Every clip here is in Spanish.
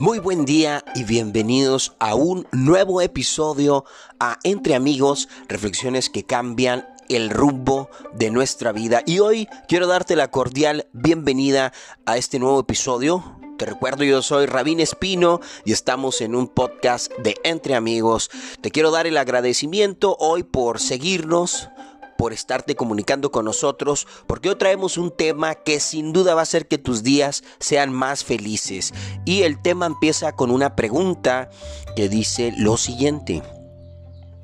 Muy buen día y bienvenidos a un nuevo episodio a Entre Amigos, reflexiones que cambian el rumbo de nuestra vida. Y hoy quiero darte la cordial bienvenida a este nuevo episodio. Te recuerdo, yo soy Rabín Espino y estamos en un podcast de Entre Amigos. Te quiero dar el agradecimiento hoy por seguirnos, por estarte comunicando con nosotros, porque hoy traemos un tema que sin duda va a hacer que tus días sean más felices. Y el tema empieza con una pregunta que dice lo siguiente.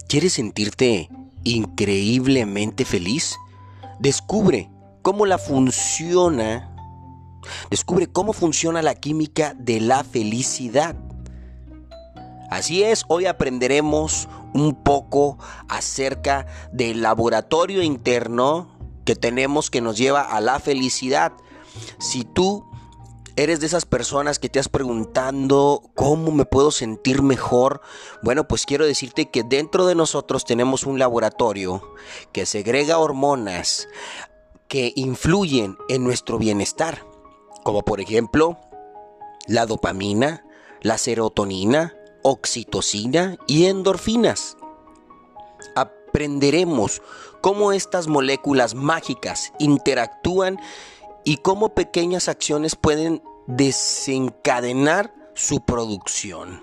¿Quieres sentirte increíblemente feliz? Descubre cómo la funciona. Descubre cómo funciona la química de la felicidad. Así es, hoy aprenderemos un poco acerca del laboratorio interno que tenemos que nos lleva a la felicidad. Si tú eres de esas personas que te has preguntando cómo me puedo sentir mejor, bueno, pues quiero decirte que dentro de nosotros tenemos un laboratorio que segrega hormonas que influyen en nuestro bienestar, como por ejemplo la dopamina, la serotonina, oxitocina y endorfinas. Aprenderemos cómo estas moléculas mágicas interactúan y cómo pequeñas acciones pueden desencadenar su producción.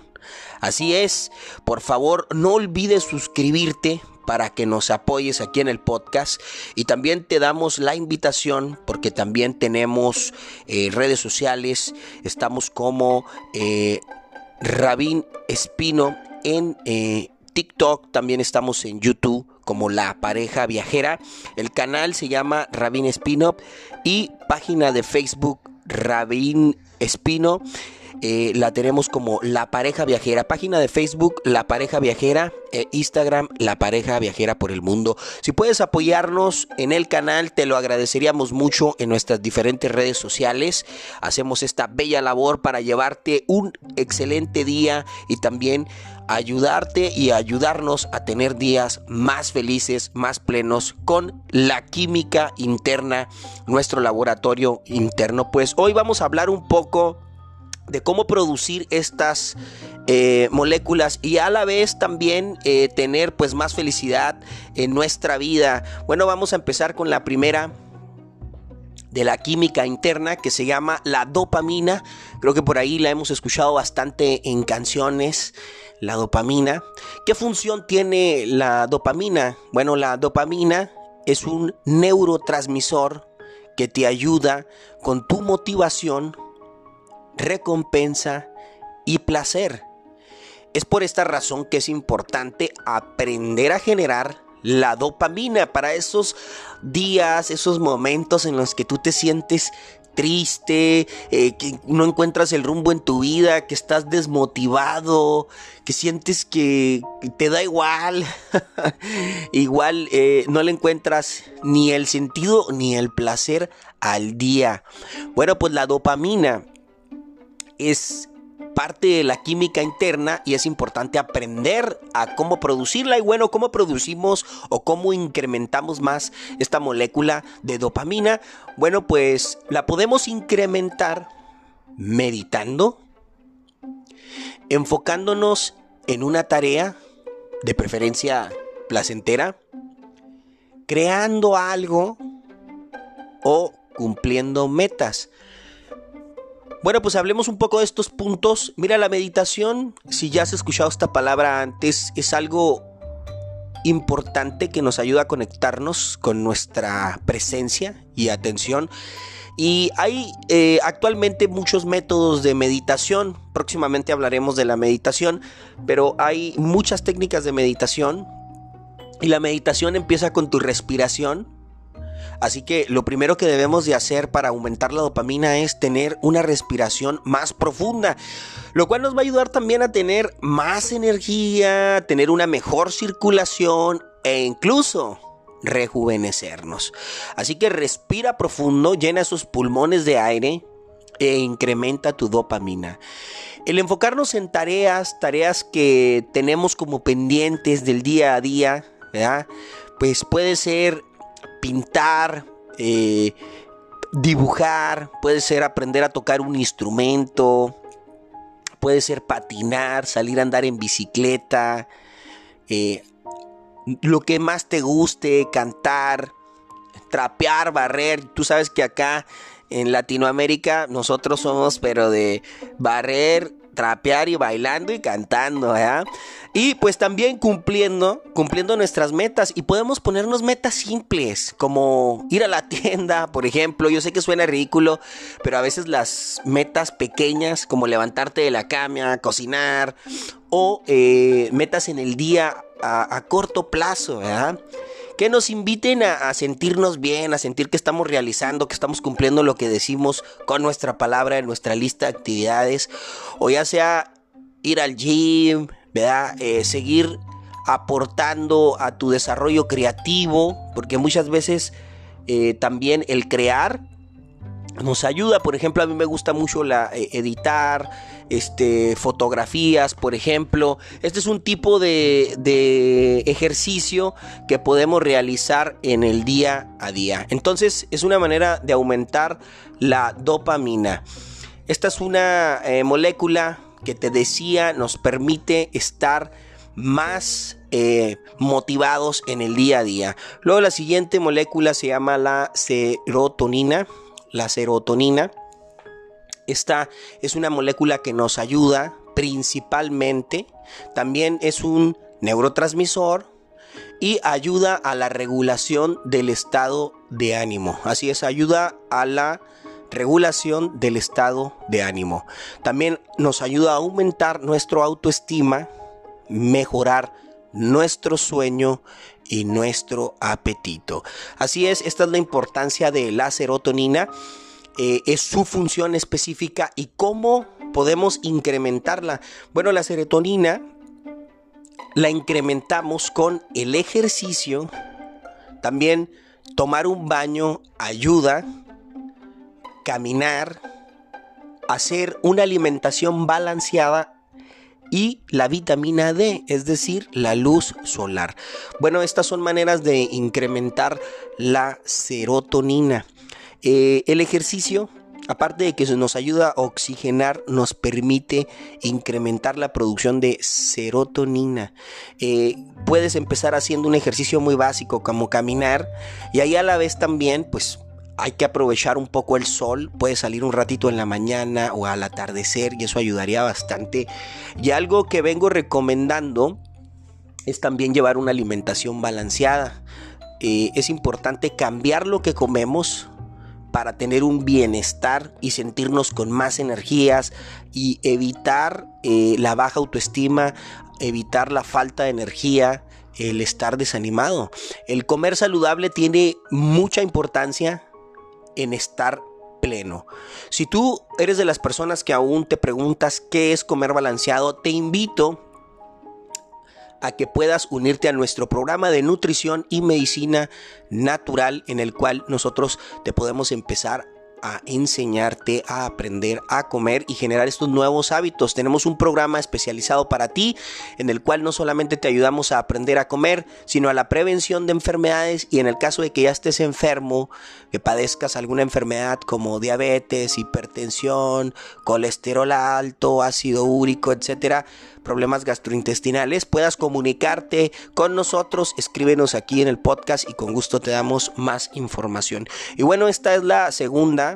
Así es, por favor no olvides suscribirte para que nos apoyes aquí en el podcast y también te damos la invitación porque también tenemos eh, redes sociales, estamos como eh, Rabín Espino en eh, TikTok, también estamos en YouTube como La Pareja Viajera. El canal se llama Rabín Espino y página de Facebook Rabín Espino. Eh, la tenemos como La Pareja Viajera. Página de Facebook La Pareja Viajera. E Instagram La Pareja Viajera por el Mundo. Si puedes apoyarnos en el canal, te lo agradeceríamos mucho en nuestras diferentes redes sociales. Hacemos esta bella labor para llevarte un excelente día y también ayudarte y ayudarnos a tener días más felices, más plenos con la química interna, nuestro laboratorio interno. Pues hoy vamos a hablar un poco de cómo producir estas eh, moléculas y a la vez también eh, tener pues más felicidad en nuestra vida. Bueno, vamos a empezar con la primera de la química interna que se llama la dopamina. Creo que por ahí la hemos escuchado bastante en canciones, la dopamina. ¿Qué función tiene la dopamina? Bueno, la dopamina es un neurotransmisor que te ayuda con tu motivación recompensa y placer. Es por esta razón que es importante aprender a generar la dopamina para esos días, esos momentos en los que tú te sientes triste, eh, que no encuentras el rumbo en tu vida, que estás desmotivado, que sientes que te da igual, igual eh, no le encuentras ni el sentido ni el placer al día. Bueno, pues la dopamina es parte de la química interna y es importante aprender a cómo producirla y bueno, cómo producimos o cómo incrementamos más esta molécula de dopamina. Bueno, pues la podemos incrementar meditando, enfocándonos en una tarea, de preferencia placentera, creando algo o cumpliendo metas. Bueno, pues hablemos un poco de estos puntos. Mira, la meditación, si ya has escuchado esta palabra antes, es algo importante que nos ayuda a conectarnos con nuestra presencia y atención. Y hay eh, actualmente muchos métodos de meditación. Próximamente hablaremos de la meditación, pero hay muchas técnicas de meditación. Y la meditación empieza con tu respiración Así que lo primero que debemos de hacer para aumentar la dopamina es tener una respiración más profunda, lo cual nos va a ayudar también a tener más energía, tener una mejor circulación e incluso rejuvenecernos. Así que respira profundo, llena esos pulmones de aire e incrementa tu dopamina. El enfocarnos en tareas, tareas que tenemos como pendientes del día a día, Pues puede ser pintar, eh, dibujar, puede ser aprender a tocar un instrumento, puede ser patinar, salir a andar en bicicleta, eh, lo que más te guste, cantar, trapear, barrer. Tú sabes que acá en Latinoamérica nosotros somos, pero de barrer, trapear y bailando y cantando, ¿verdad? Y pues también cumpliendo, cumpliendo nuestras metas y podemos ponernos metas simples, como ir a la tienda, por ejemplo. Yo sé que suena ridículo, pero a veces las metas pequeñas, como levantarte de la cama, cocinar, o eh, metas en el día a, a corto plazo, ¿verdad? Que nos inviten a, sentirnos bien, a sentir que estamos realizando, que estamos cumpliendo lo que decimos con nuestra palabra en nuestra lista de actividades, o ya sea ir al gym, ¿verdad? Eh, seguir aportando a tu desarrollo creativo, porque muchas veces eh, también el crear nos ayuda. Por ejemplo, a mí me gusta mucho la, eh, editar, este, fotografías, por ejemplo. Este es un tipo de, de, ejercicio que podemos realizar en el día a día. Entonces es una manera de aumentar la dopamina. Esta es una eh, molécula que te decía nos permite estar más eh, motivados en el día a día. Luego la siguiente molécula se llama la serotonina la serotonina. Esta es una molécula que nos ayuda principalmente, también es un neurotransmisor y ayuda a la regulación del estado de ánimo. Así es, ayuda a la regulación del estado de ánimo. También nos ayuda a aumentar nuestro autoestima, mejorar nuestro sueño y nuestro apetito. Así es, esta es la importancia de la serotonina. Eh, es su función específica y cómo podemos incrementarla. Bueno, la serotonina la incrementamos con el ejercicio, también tomar un baño ayuda, caminar, hacer una alimentación balanceada y la vitamina D, es decir, la luz solar. Bueno, estas son maneras de incrementar la serotonina. Eh, el ejercicio, aparte de que nos ayuda a oxigenar, nos permite incrementar la producción de serotonina. Eh, puedes empezar haciendo un ejercicio muy básico como caminar y ahí a la vez también, pues hay que aprovechar un poco el sol, puede salir un ratito en la mañana o al atardecer y eso ayudaría bastante. Y algo que vengo recomendando es también llevar una alimentación balanceada. Eh, es importante cambiar lo que comemos para tener un bienestar y sentirnos con más energías y evitar eh, la baja autoestima, evitar la falta de energía, el estar desanimado. El comer saludable tiene mucha importancia en estar pleno. Si tú eres de las personas que aún te preguntas qué es comer balanceado, te invito a que puedas unirte a nuestro programa de nutrición y medicina natural en el cual nosotros te podemos empezar a enseñarte a aprender a comer y generar estos nuevos hábitos. Tenemos un programa especializado para ti en el cual no solamente te ayudamos a aprender a comer, sino a la prevención de enfermedades y en el caso de que ya estés enfermo, que padezcas alguna enfermedad como diabetes, hipertensión, colesterol alto, ácido úrico, etcétera, problemas gastrointestinales, puedas comunicarte con nosotros, escríbenos aquí en el podcast y con gusto te damos más información. Y bueno, esta es la segunda,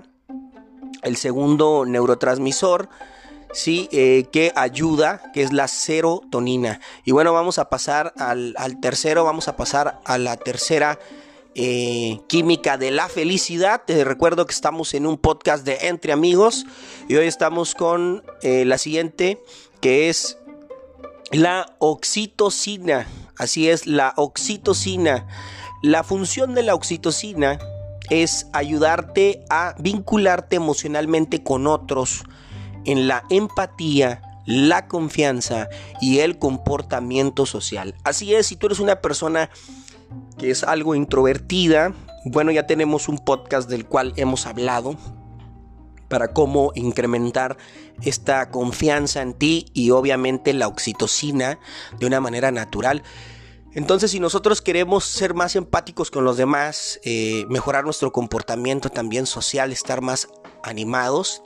el segundo neurotransmisor. Sí, eh, que ayuda, que es la serotonina. Y bueno, vamos a pasar al, tercero, vamos a pasar a la tercera eh, química de la felicidad. Te recuerdo que estamos en un podcast de Entre Amigos y hoy estamos con eh, la siguiente, que es la oxitocina. Así es, la oxitocina. La función de la oxitocina es ayudarte a vincularte emocionalmente con otros en la empatía, la confianza y el comportamiento social. Así es, si tú eres una persona que es algo introvertida, bueno, ya tenemos un podcast del cual hemos hablado para cómo incrementar esta confianza en ti y obviamente la oxitocina de una manera natural. Entonces, si nosotros queremos ser más empáticos con los demás, eh, mejorar nuestro comportamiento también social, estar más animados,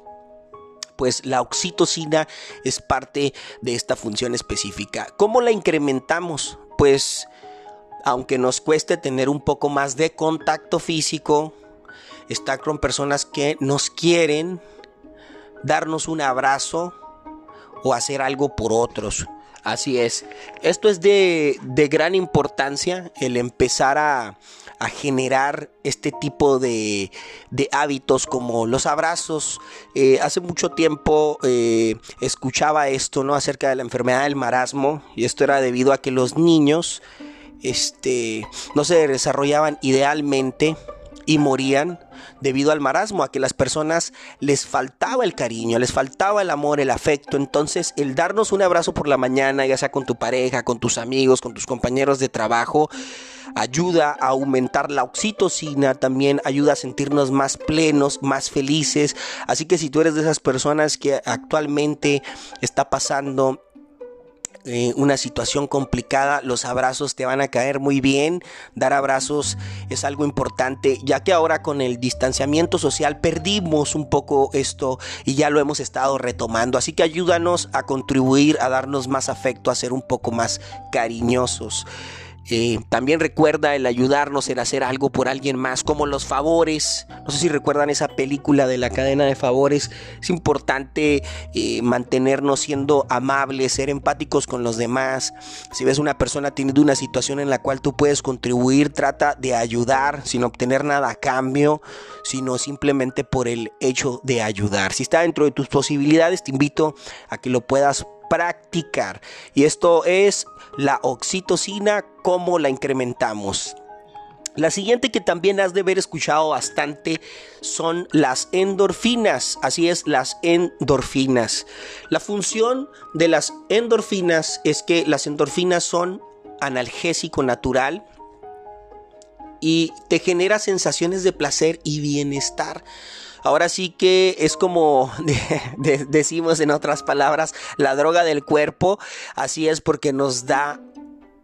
pues la oxitocina es parte de esta función específica. ¿Cómo la incrementamos? Pues aunque nos cueste tener un poco más de contacto físico, estar con personas que nos quieren, darnos un abrazo o hacer algo por otros. Así es. Esto es de, gran importancia, el empezar a, generar este tipo de, hábitos como los abrazos. Eh, hace mucho tiempo eh, escuchaba esto, ¿no? Acerca de la enfermedad del marasmo. Y esto era debido a que los niños este, no se desarrollaban idealmente y morían debido al marasmo, a que las personas les faltaba el cariño, les faltaba el amor, el afecto. Entonces, el darnos un abrazo por la mañana, ya sea con tu pareja, con tus amigos, con tus compañeros de trabajo, ayuda a aumentar la oxitocina, también ayuda a sentirnos más plenos, más felices. Así que si tú eres de esas personas que actualmente está pasando eh, una situación complicada, los abrazos te van a caer muy bien. Dar abrazos es algo importante, ya que ahora con el distanciamiento social perdimos un poco esto y ya lo hemos estado retomando. Así que ayúdanos a contribuir, a darnos más afecto, a ser un poco más cariñosos. Eh, también recuerda el ayudarnos en hacer algo por alguien más, como los favores. No sé si recuerdan esa película de la cadena de favores. Es importante eh, mantenernos siendo amables, ser empáticos con los demás. Si ves una persona teniendo una situación en la cual tú puedes contribuir, trata de ayudar sin obtener nada a cambio, sino simplemente por el hecho de ayudar. Si está dentro de tus posibilidades, te invito a que lo puedas practicar. Y esto es la oxitocina, cómo la incrementamos. La siguiente que también has de haber escuchado bastante son las endorfinas. Así es, las endorfinas. La función de las endorfinas es que las endorfinas son analgésico natural y te genera sensaciones de placer y bienestar. Ahora sí que es como decimos en otras palabras, la droga del cuerpo. Así es porque nos da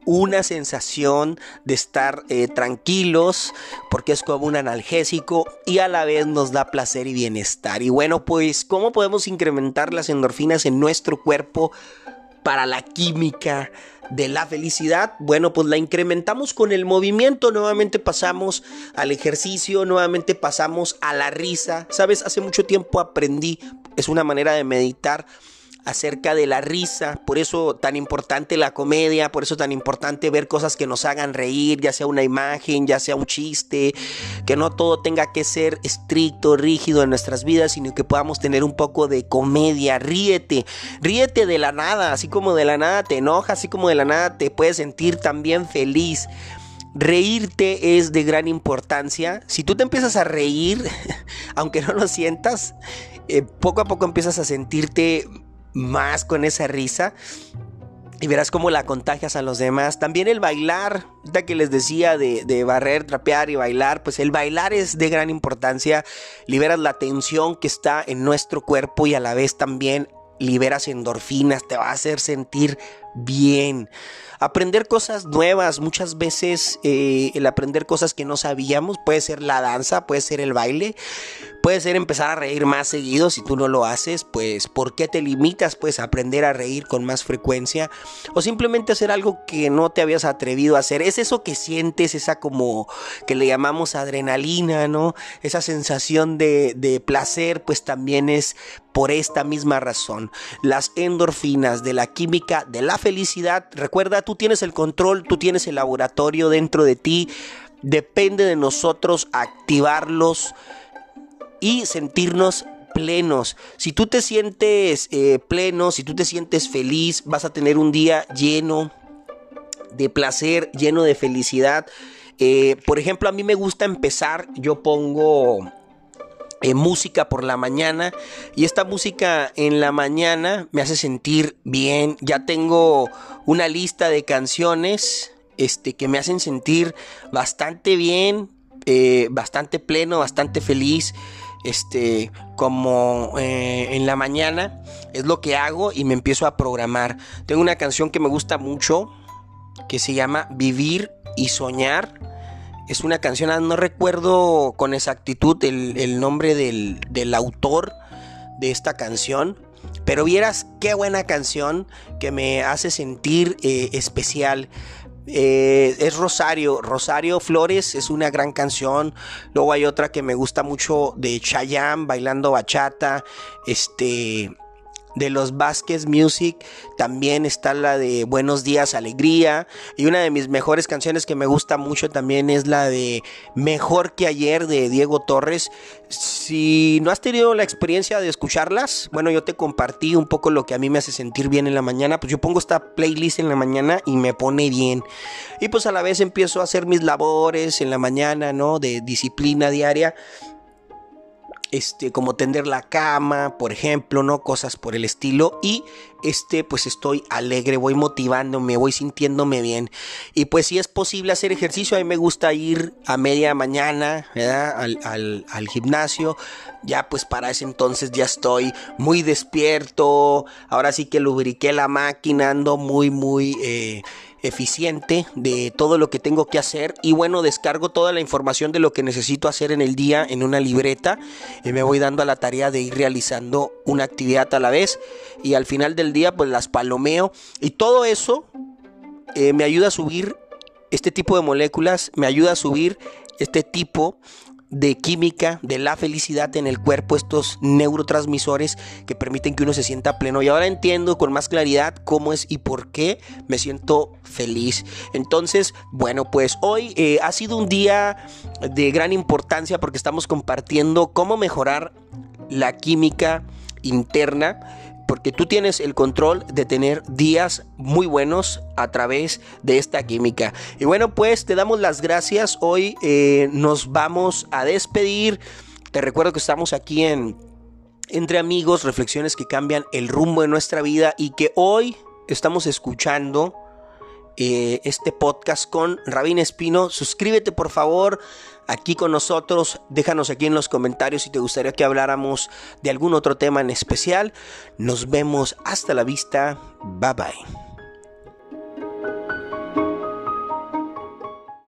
una sensación de estar eh, tranquilos porque es como un analgésico y a la vez nos da placer y bienestar. Y bueno, pues, ¿cómo podemos incrementar las endorfinas en nuestro cuerpo para la química? de la felicidad, bueno, pues la incrementamos con el movimiento, nuevamente pasamos al ejercicio, nuevamente pasamos a la risa. Sabes, hace mucho tiempo aprendí, es una manera de meditar acerca de la risa, por eso tan importante la comedia, por eso tan importante ver cosas que nos hagan reír, ya sea una imagen, ya sea un chiste, que no todo tenga que ser estricto, rígido en nuestras vidas, sino que podamos tener un poco de comedia, ríete, ríete de la nada, así como de la nada te enoja, así como de la nada te puedes sentir también feliz. Reírte es de gran importancia. Si tú te empiezas a reír, aunque no lo sientas, eh, poco a poco empiezas a sentirte más con esa risa. Y verás cómo la contagias a los demás. También el bailar, ya que les decía de, de, barrer, trapear y bailar, pues el bailar es de gran importancia. Liberas la tensión que está en nuestro cuerpo y a la vez también liberas endorfinas, te va a hacer sentir bien. Aprender cosas nuevas, muchas veces eh, el aprender cosas que no sabíamos, puede ser la danza, puede ser el baile, puede ser empezar a reír más seguido si tú no lo haces, pues ¿por qué te limitas pues a aprender a reír con más frecuencia? O simplemente hacer algo que no te habías atrevido a hacer. Es eso que sientes, esa como que le llamamos adrenalina, ¿no? Esa sensación de, de placer, pues también es por esta misma razón. Las endorfinas de la química de la felicidad, recuerda, tú tienes el control, tú tienes el laboratorio dentro de ti, depende de nosotros activarlos y sentirnos plenos. Si tú te sientes eh, pleno, si tú te sientes feliz, vas a tener un día lleno de placer, lleno de felicidad. Eh, por ejemplo, a mí me gusta empezar, yo pongo eh, música por la mañana y esta música en la mañana me hace sentir bien. Ya tengo una lista de canciones este, que me hacen sentir bastante bien, eh, bastante pleno, bastante feliz. Este, como eh, en la mañana es lo que hago y me empiezo a programar. Tengo una canción que me gusta mucho que se llama Vivir y Soñar es una canción, ah, no recuerdo con exactitud el, nombre del, autor de esta canción. Pero vieras qué buena canción que me hace sentir eh, especial. Eh, es Rosario, Rosario Flores es una gran canción. Luego hay otra que me gusta mucho de Chayanne, bailando bachata. Este, de los Vázquez Music también está la de Buenos días Alegría y una de mis mejores canciones que me gusta mucho también es la de Mejor que ayer de Diego Torres. Si no has tenido la experiencia de escucharlas, bueno, yo te compartí un poco lo que a mí me hace sentir bien en la mañana, pues yo pongo esta playlist en la mañana y me pone bien. Y pues a la vez empiezo a hacer mis labores en la mañana, ¿no? De disciplina diaria este, como tender la cama, por ejemplo, ¿no? Cosas por el estilo. Y este, pues estoy alegre, voy motivándome, voy sintiéndome bien. Y pues si es posible hacer ejercicio, a mí me gusta ir a media mañana, Al, al, gimnasio. Ya pues para ese entonces ya estoy muy despierto. Ahora sí que lubriqué la máquina, ando muy, muy... Eh, eficiente de todo lo que tengo que hacer y bueno, descargo toda la información de lo que necesito hacer en el día en una libreta y me voy dando a la tarea de ir realizando una actividad a la vez y al final del día pues las palomeo y todo eso eh, me ayuda a subir este tipo de moléculas, me ayuda a subir este tipo de química de la felicidad en el cuerpo, estos neurotransmisores que permiten que uno se sienta pleno. Y ahora entiendo con más claridad cómo es y por qué me siento feliz. Entonces, bueno, pues hoy eh, ha sido un día de gran importancia porque estamos compartiendo cómo mejorar la química interna porque tú tienes el control de tener días muy buenos a través de esta química. Y bueno, pues te damos las gracias. Hoy eh, nos vamos a despedir. Te recuerdo que estamos aquí en Entre Amigos, reflexiones que cambian el rumbo de nuestra vida y que hoy estamos escuchando eh, este podcast con Rabín Espino. Suscríbete por favor aquí con nosotros. Déjanos aquí en los comentarios si te gustaría que habláramos de algún otro tema en especial. Nos vemos hasta la vista. Bye bye.